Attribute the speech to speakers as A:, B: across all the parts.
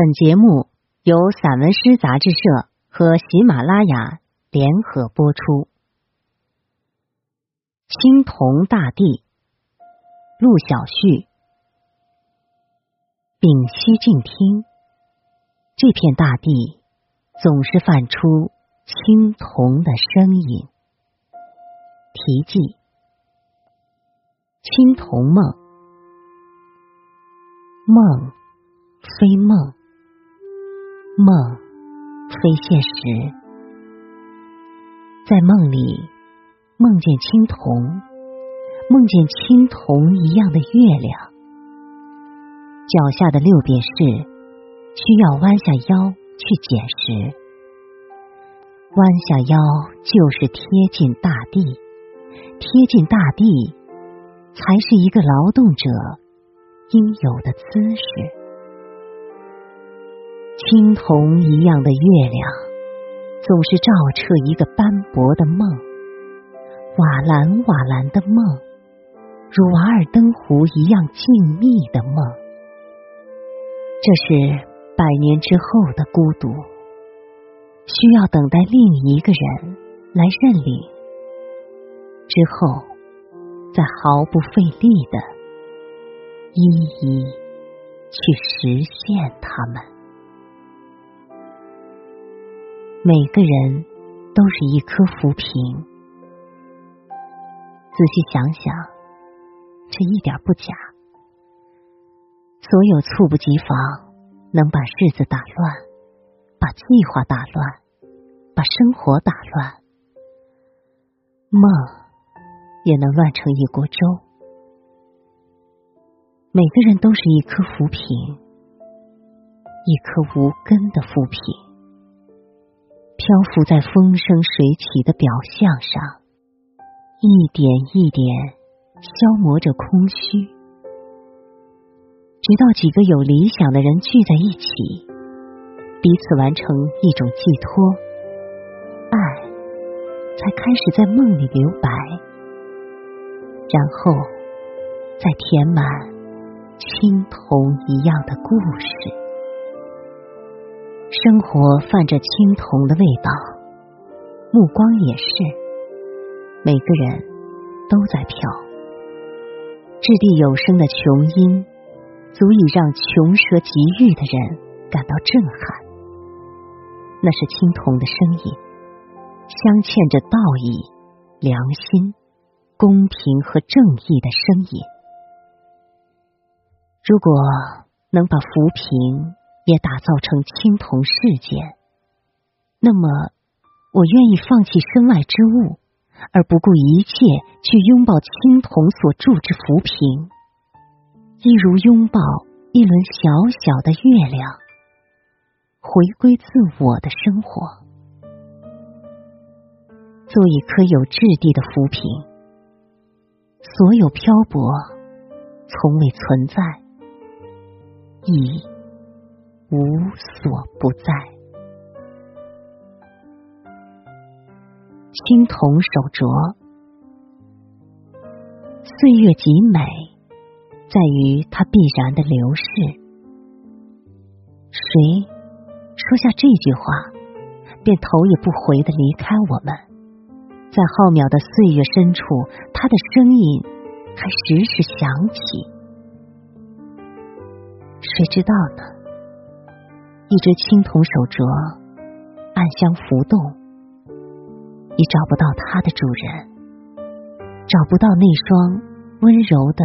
A: 本节目由散文诗杂志社和喜马拉雅联合播出。青铜大地，陆小旭。屏息静听，这片大地总是泛出青铜的声音。题记：青铜梦，梦非梦。梦非现实，在梦里梦见青铜，梦见青铜一样的月亮，脚下的六便士需要弯下腰去捡拾，弯下腰就是贴近大地，贴近大地才是一个劳动者应有的姿势。青铜一样的月亮，总是照彻一个斑驳的梦，瓦蓝瓦蓝的梦，如瓦尔登湖一样静谧的梦。这是百年之后的孤独，需要等待另一个人来认领，之后再毫不费力的一一去实现它们。每个人都是一颗浮萍，仔细想想，这一点不假。所有猝不及防能把日子打乱、把计划打乱、把生活打乱，梦也能乱成一锅粥。每个人都是一颗浮萍，一颗无根的浮萍。漂浮在风生水起的表象上，一点一点消磨着空虚，直到几个有理想的人聚在一起，彼此完成一种寄托，爱才开始在梦里留白，然后再填满青铜一样的故事。生活泛着青铜的味道，目光也是，每个人都在飘。掷地有声的琼音，足以让穷奢极欲的人感到震撼。那是青铜的声音，镶嵌着道义、良心、公平和正义的声音。如果能把浮萍。也打造成青铜世界，那么我愿意放弃身外之物，而不顾一切去拥抱青铜所铸之浮萍，一如拥抱一轮小小的月亮，回归自我的生活，做一颗有质地的浮萍，所有漂泊从未存在，已。无所不在，青铜手镯，岁月极美，在于它必然的流逝。谁说下这句话，便头也不回的离开我们？在浩渺的岁月深处，他的声音还时时响起。谁知道呢？一只青铜手镯，暗香浮动，已找不到它的主人，找不到那双温柔的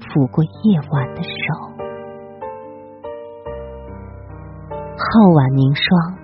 A: 抚过夜晚的手。皓晚凝霜，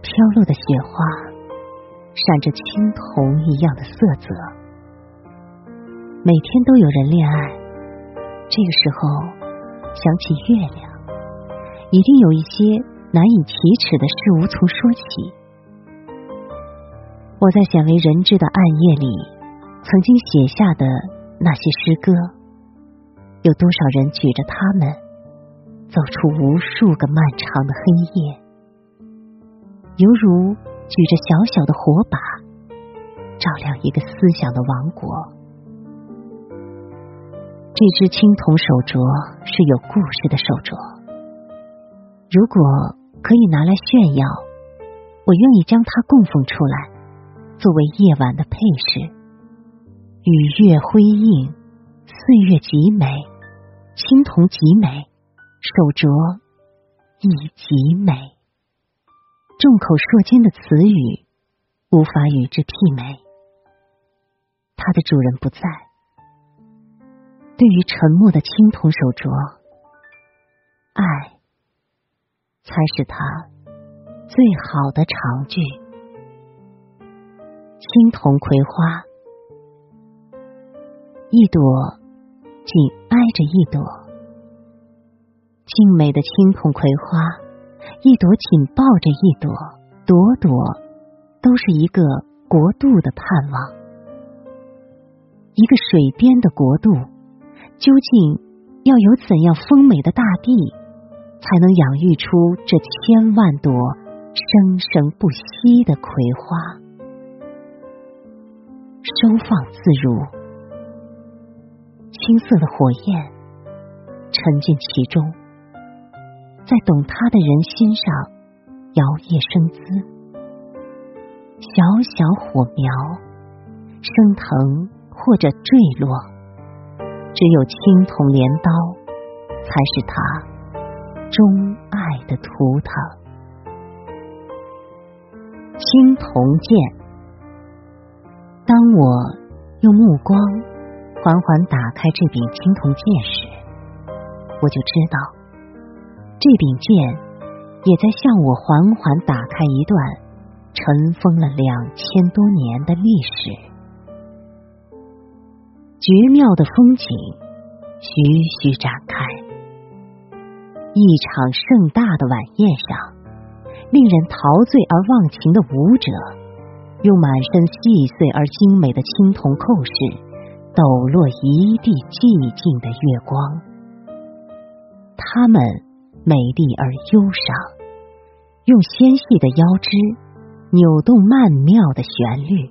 A: 飘落的雪花，闪着青铜一样的色泽。每天都有人恋爱，这个时候想起月亮。一定有一些难以启齿的事无从说起。我在鲜为人知的暗夜里，曾经写下的那些诗歌，有多少人举着它们，走出无数个漫长的黑夜，犹如举着小小的火把，照亮一个思想的王国。这只青铜手镯是有故事的手镯。如果可以拿来炫耀，我愿意将它供奉出来，作为夜晚的配饰。与月辉映，岁月极美，青铜极美，手镯亦极美。众口铄金的词语，无法与之媲美。它的主人不在，对于沉默的青铜手镯，爱。才是他最好的长句。青铜葵花，一朵紧挨着一朵，静美的青铜葵花，一朵紧抱着一朵，朵朵都是一个国度的盼望。一个水边的国度，究竟要有怎样丰美的大地？才能养育出这千万朵生生不息的葵花，收放自如，青色的火焰沉浸其中，在懂它的人心上摇曳生姿，小小火苗升腾或者坠落，只有青铜镰刀才是它。钟爱的图腾，青铜剑。当我用目光缓缓打开这柄青铜剑时，我就知道，这柄剑也在向我缓缓打开一段尘封了两千多年的历史。绝妙的风景徐徐展开。一场盛大的晚宴上，令人陶醉而忘情的舞者，用满身细碎而精美的青铜扣饰，抖落一地寂静的月光。他们美丽而忧伤，用纤细的腰肢扭动曼妙的旋律。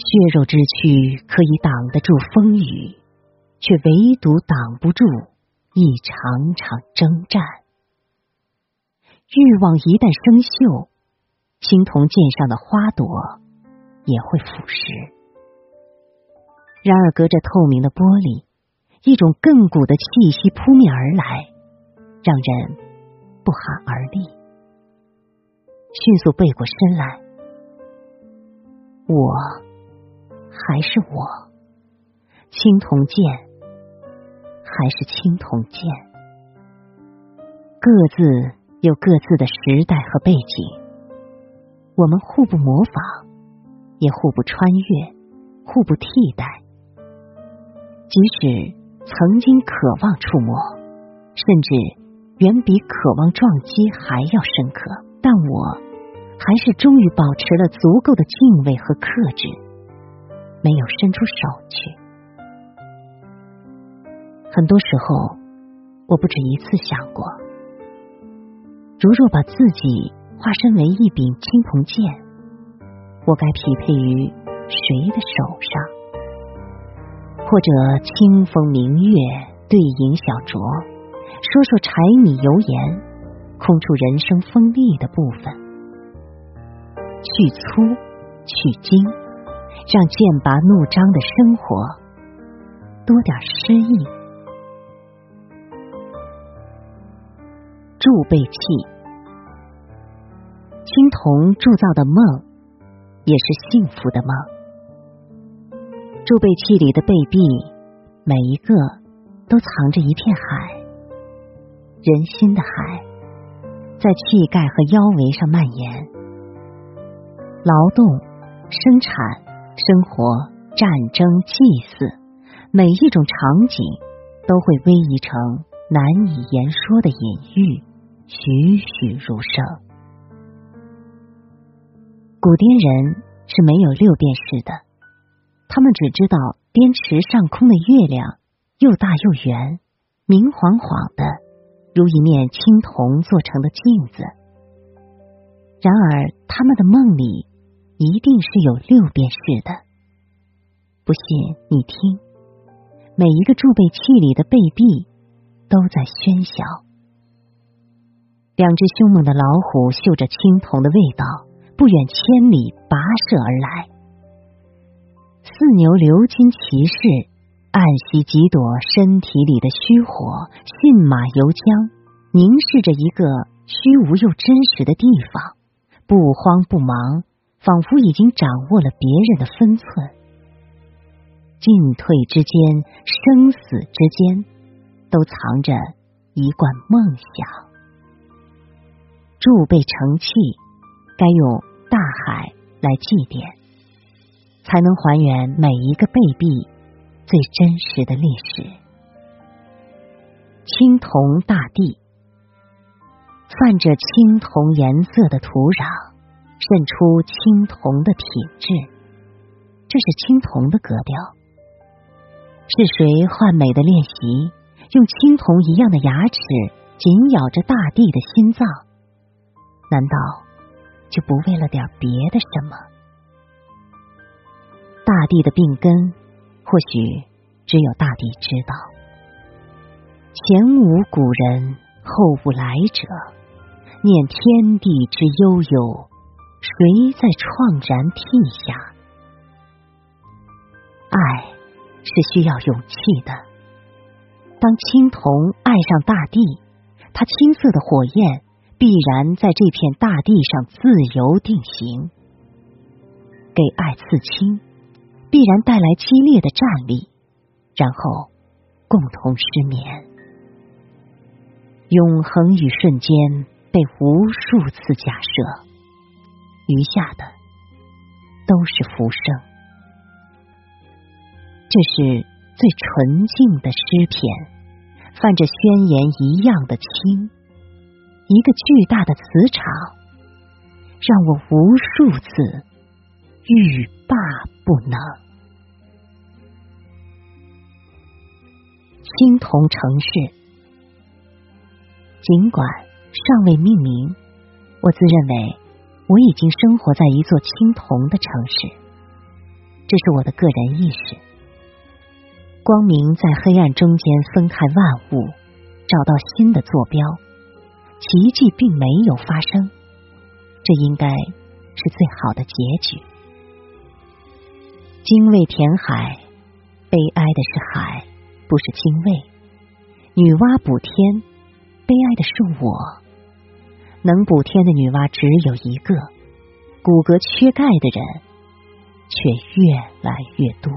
A: 血肉之躯可以挡得住风雨，却唯独挡不住。一场场征战，欲望一旦生锈，青铜剑上的花朵也会腐蚀。然而，隔着透明的玻璃，一种亘古的气息扑面而来，让人不寒而栗。迅速背过身来，我还是我，青铜剑。还是青铜剑，各自有各自的时代和背景，我们互不模仿，也互不穿越，互不替代。即使曾经渴望触摸，甚至远比渴望撞击还要深刻，但我还是终于保持了足够的敬畏和克制，没有伸出手去。很多时候，我不止一次想过，如若把自己化身为一柄青铜剑，我该匹配于谁的手上？或者清风明月对影小酌，说说柴米油盐，空出人生锋利的部分，去粗去精，让剑拔弩张的生活多点诗意。铸贝器，青铜铸造的梦，也是幸福的梦。铸贝器里的贝壁，每一个都藏着一片海，人心的海，在气盖和腰围上蔓延。劳动、生产、生活、战争、祭祀，每一种场景都会逶迤成难以言说的隐喻。栩栩如生。古滇人是没有六便士的，他们只知道滇池上空的月亮又大又圆，明晃晃的，如一面青铜做成的镜子。然而，他们的梦里一定是有六便士的。不信你听，每一个贮贝器里的贝壁都在喧嚣。两只凶猛的老虎嗅着青铜的味道，不远千里跋涉而来。四牛鎏金骑士暗吸几朵身体里的虚火，驯马游江，凝视着一个虚无又真实的地方，不慌不忙，仿佛已经掌握了别人的分寸。进退之间，生死之间，都藏着一罐梦想。贮备成器，该用大海来祭奠，才能还原每一个贝币最真实的历史。青铜大地，泛着青铜颜色的土壤，渗出青铜的品质。这是青铜的格调。是谁换美的练习，用青铜一样的牙齿紧咬着大地的心脏？难道就不为了点别的什么？大地的病根，或许只有大地知道。前无古人，后无来者，念天地之悠悠，谁在怆然涕下？爱是需要勇气的。当青铜爱上大地，它青色的火焰。必然在这片大地上自由定型，给爱刺青，必然带来激烈的战力，然后共同失眠。永恒与瞬间被无数次假设，余下的都是浮生。这是最纯净的诗篇，泛着宣言一样的清。一个巨大的磁场，让我无数次欲罢不能。青铜城市，尽管尚未命名，我自认为我已经生活在一座青铜的城市。这是我的个人意识。光明在黑暗中间分开万物，找到新的坐标。奇迹并没有发生，这应该是最好的结局。精卫填海，悲哀的是海，不是精卫。女娲补天，悲哀的是我。能补天的女娲只有一个，骨骼缺钙的人却越来越多。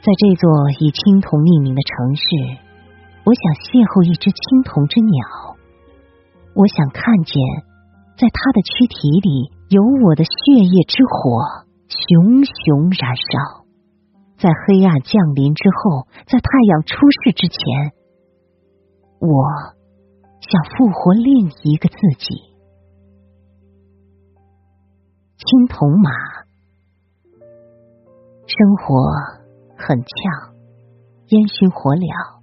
A: 在这座以青铜命名的城市。我想邂逅一只青铜之鸟，我想看见在它的躯体里有我的血液之火，熊熊燃烧。在黑暗降临之后，在太阳出世之前，我想复活另一个自己。青铜马，生活很呛，烟熏火燎。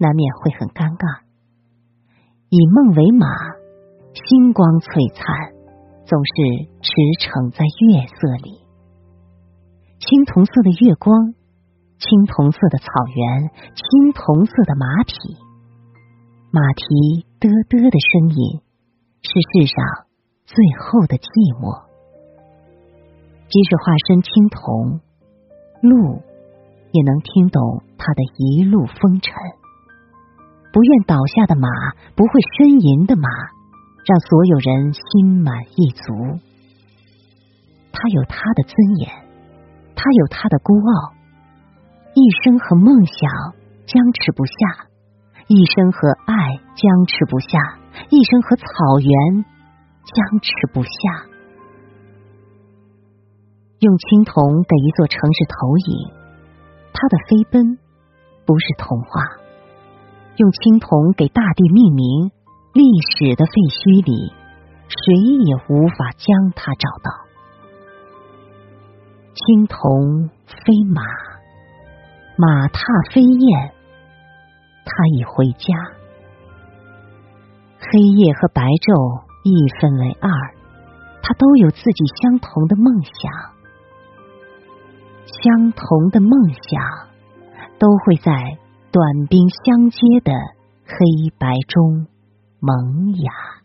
A: 难免会很尴尬。以梦为马，星光璀璨，总是驰骋在月色里。青铜色的月光，青铜色的草原，青铜色的马匹，马蹄嘚嘚的声音，是世上最后的寂寞。即使化身青铜，鹿也能听懂它的一路风尘。不愿倒下的马，不会呻吟的马，让所有人心满意足。他有他的尊严，他有他的孤傲。一生和梦想僵持不下，一生和爱僵持不下，一生和草原僵持不下。用青铜给一座城市投影，它的飞奔不是童话。用青铜给大地命名，历史的废墟里，谁也无法将它找到。青铜飞马，马踏飞燕，它已回家。黑夜和白昼一分为二，它都有自己相同的梦想，相同的梦想都会在。短兵相接的黑白中萌芽。